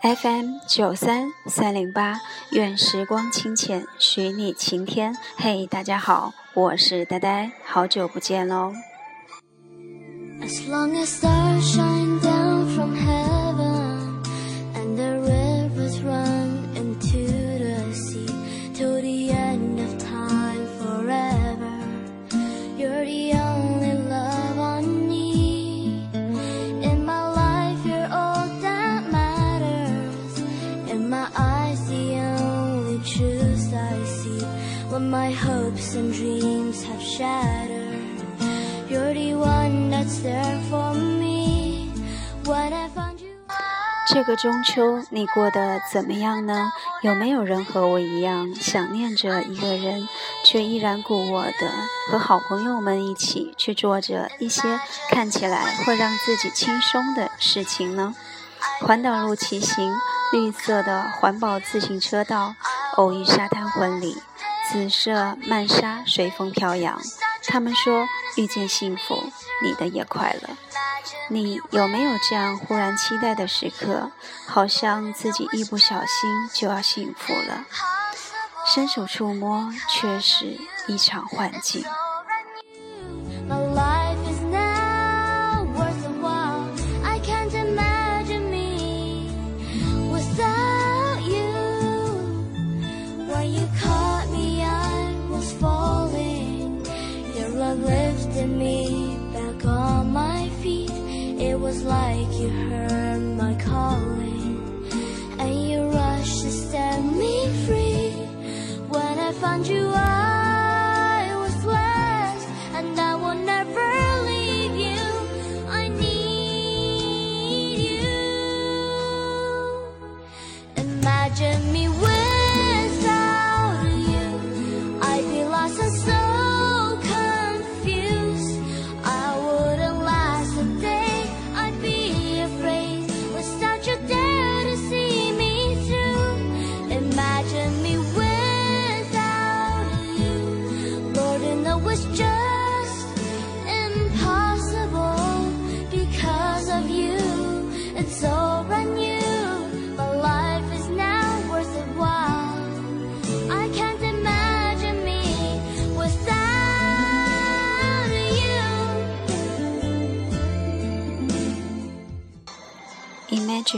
FM 九三三零八，愿时光清浅，许你晴天。嘿，大家好，我是呆呆，好久不见喽。这个中秋你过得怎么样呢？有没有人和我一样想念着一个人却依然故我的和好朋友们一起去做着一些看起来会让自己轻松的事情呢？环岛路骑行绿色的环保自行车道偶遇沙滩婚礼紫色曼莎随风飘扬，他们说遇见幸福，你的也快乐。你有没有这样忽然期待的时刻？好像自己一不小心就要幸福了，伸手触摸却是一场幻境。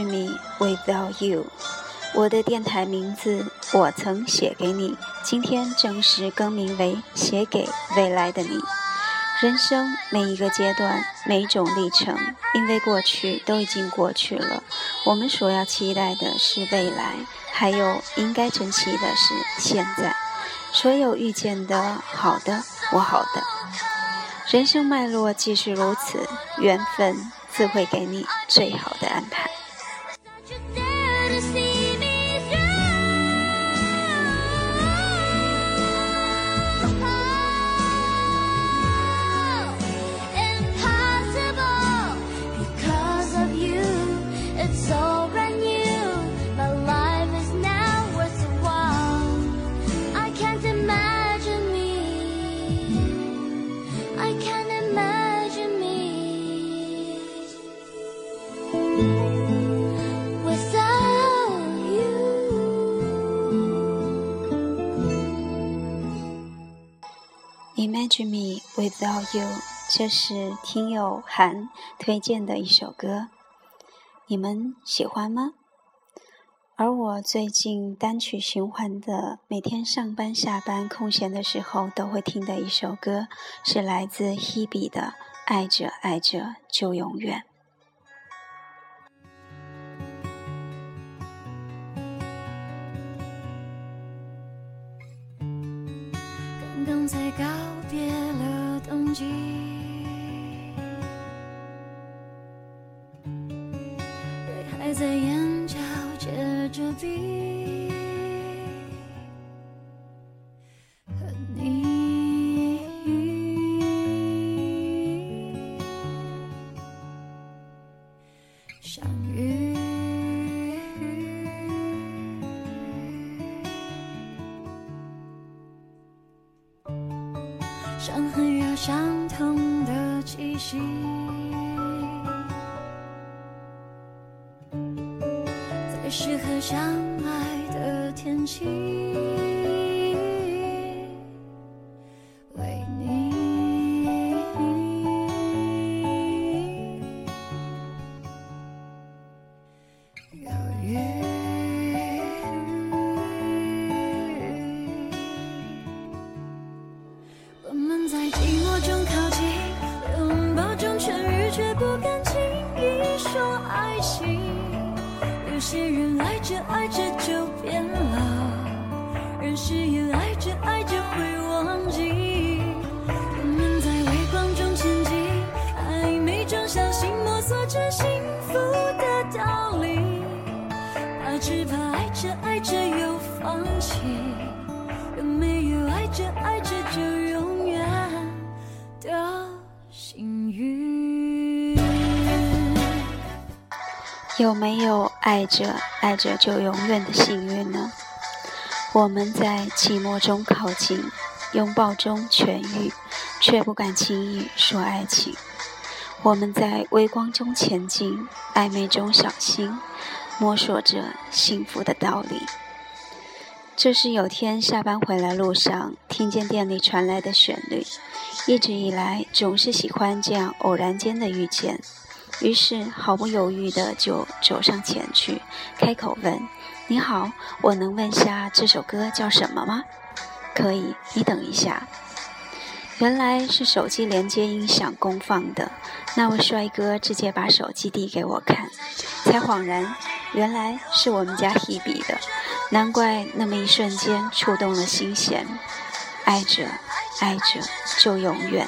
Me without you。我的电台名字我曾写给你，今天正式更名为写给未来的你。人生每一个阶段，每一种历程，因为过去都已经过去了。我们所要期待的是未来，还有应该珍惜的是现在。所有遇见的好的，不好的，人生脉络既是如此，缘分。自会给你最好的安排。Imagine me without you，这是听友韩推荐的一首歌，你们喜欢吗？而我最近单曲循环的，每天上班下班空闲的时候都会听的一首歌，是来自 Hebe 的《爱着爱着就永远》。冬在告别了冬季。泪还在眼角结着冰。伤痕有相同的气息。适合相爱的天气。种爱情有些人爱着爱着就变了而誓言爱着爱着会忘记。我们在微光中前进暧昧中小心摸索着幸福的道理。怕只怕爱着爱着又放弃。有没有爱着爱着就永远的幸运呢？我们在寂寞中靠近，拥抱中痊愈，却不敢轻易说爱情。我们在微光中前进，暧昧中小心，摸索着幸福的道理。这是有天下班回来路上，听见店里传来的旋律。一直以来，总是喜欢这样偶然间的遇见。于是毫不犹豫的就走上前去，开口问：“你好，我能问下这首歌叫什么吗？”“可以，你等一下。”原来是手机连接音响公放的，那位帅哥直接把手机递给我看，才恍然，原来是我们家 Hebe 的，难怪那么一瞬间触动了心弦，爱着，爱着就永远。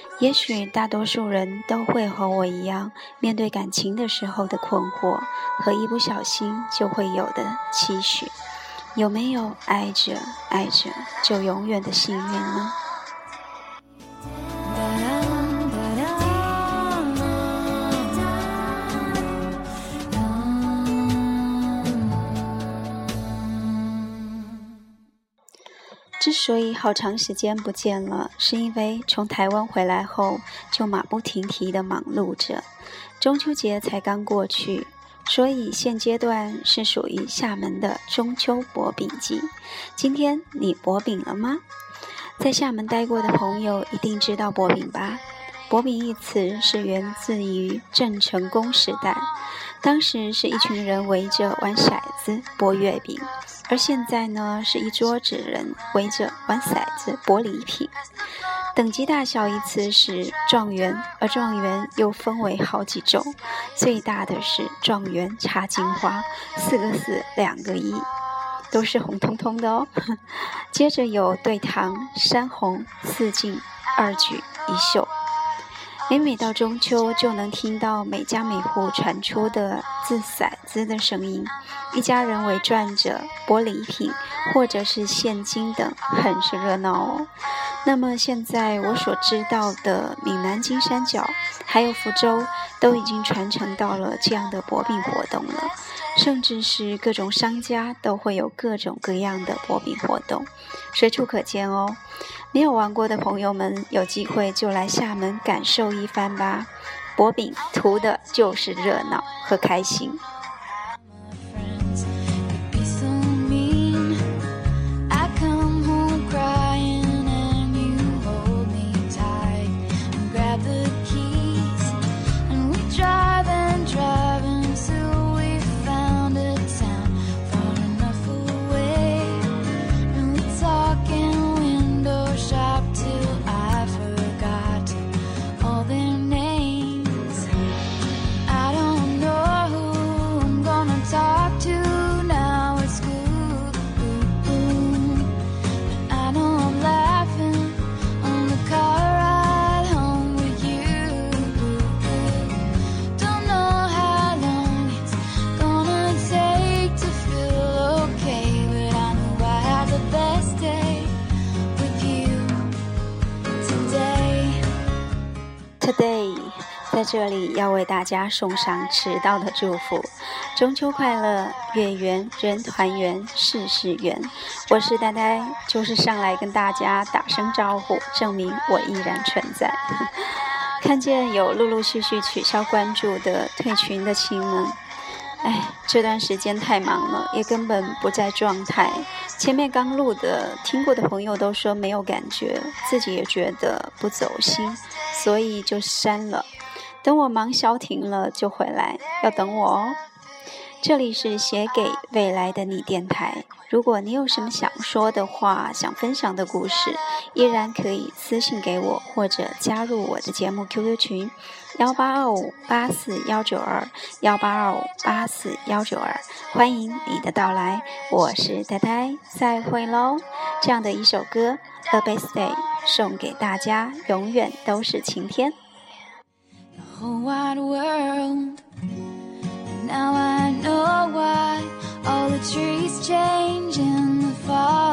也许大多数人都会和我一样，面对感情的时候的困惑和一不小心就会有的期许。有没有爱着爱着就永远的幸运呢？之所以好长时间不见了，是因为从台湾回来后就马不停蹄地忙碌着。中秋节才刚过去，所以现阶段是属于厦门的中秋薄饼季。今天你薄饼了吗？在厦门待过的朋友一定知道薄饼吧？薄饼一词是源自于郑成功时代，当时是一群人围着玩骰子剥月饼。而现在呢，是一桌子人围着玩骰子博礼品，等级大小依次是状元，而状元又分为好几种，最大的是状元插金花，四个四两个一，都是红彤彤的哦。接着有对堂三红四进二举一秀。每每到中秋，就能听到每家每户传出的掷骰子的声音，一家人围转着博礼品或者是现金等，很是热闹哦。那么现在我所知道的闽南金三角还有福州，都已经传承到了这样的博饼活动了，甚至是各种商家都会有各种各样的博饼活动，随处可见哦。没有玩过的朋友们，有机会就来厦门感受一番吧！薄饼图的就是热闹和开心。在这里要为大家送上迟到的祝福，中秋快乐，月圆人团圆，事事圆。我是呆呆，就是上来跟大家打声招呼，证明我依然存在。看见有陆陆续续取消关注的退群的亲们。哎，这段时间太忙了，也根本不在状态。前面刚录的，听过的朋友都说没有感觉，自己也觉得不走心，所以就删了。等我忙消停了就回来，要等我哦。这里是写给未来的你电台。如果你有什么想说的话、想分享的故事，依然可以私信给我，或者加入我的节目 QQ 群幺八二五八四幺九二幺八二五八四幺九二，欢迎你的到来。我是呆呆，再会喽。这样的一首歌《A Birthday》送给大家，永远都是晴天。whole wide world. And now I know why all the trees change in the fall.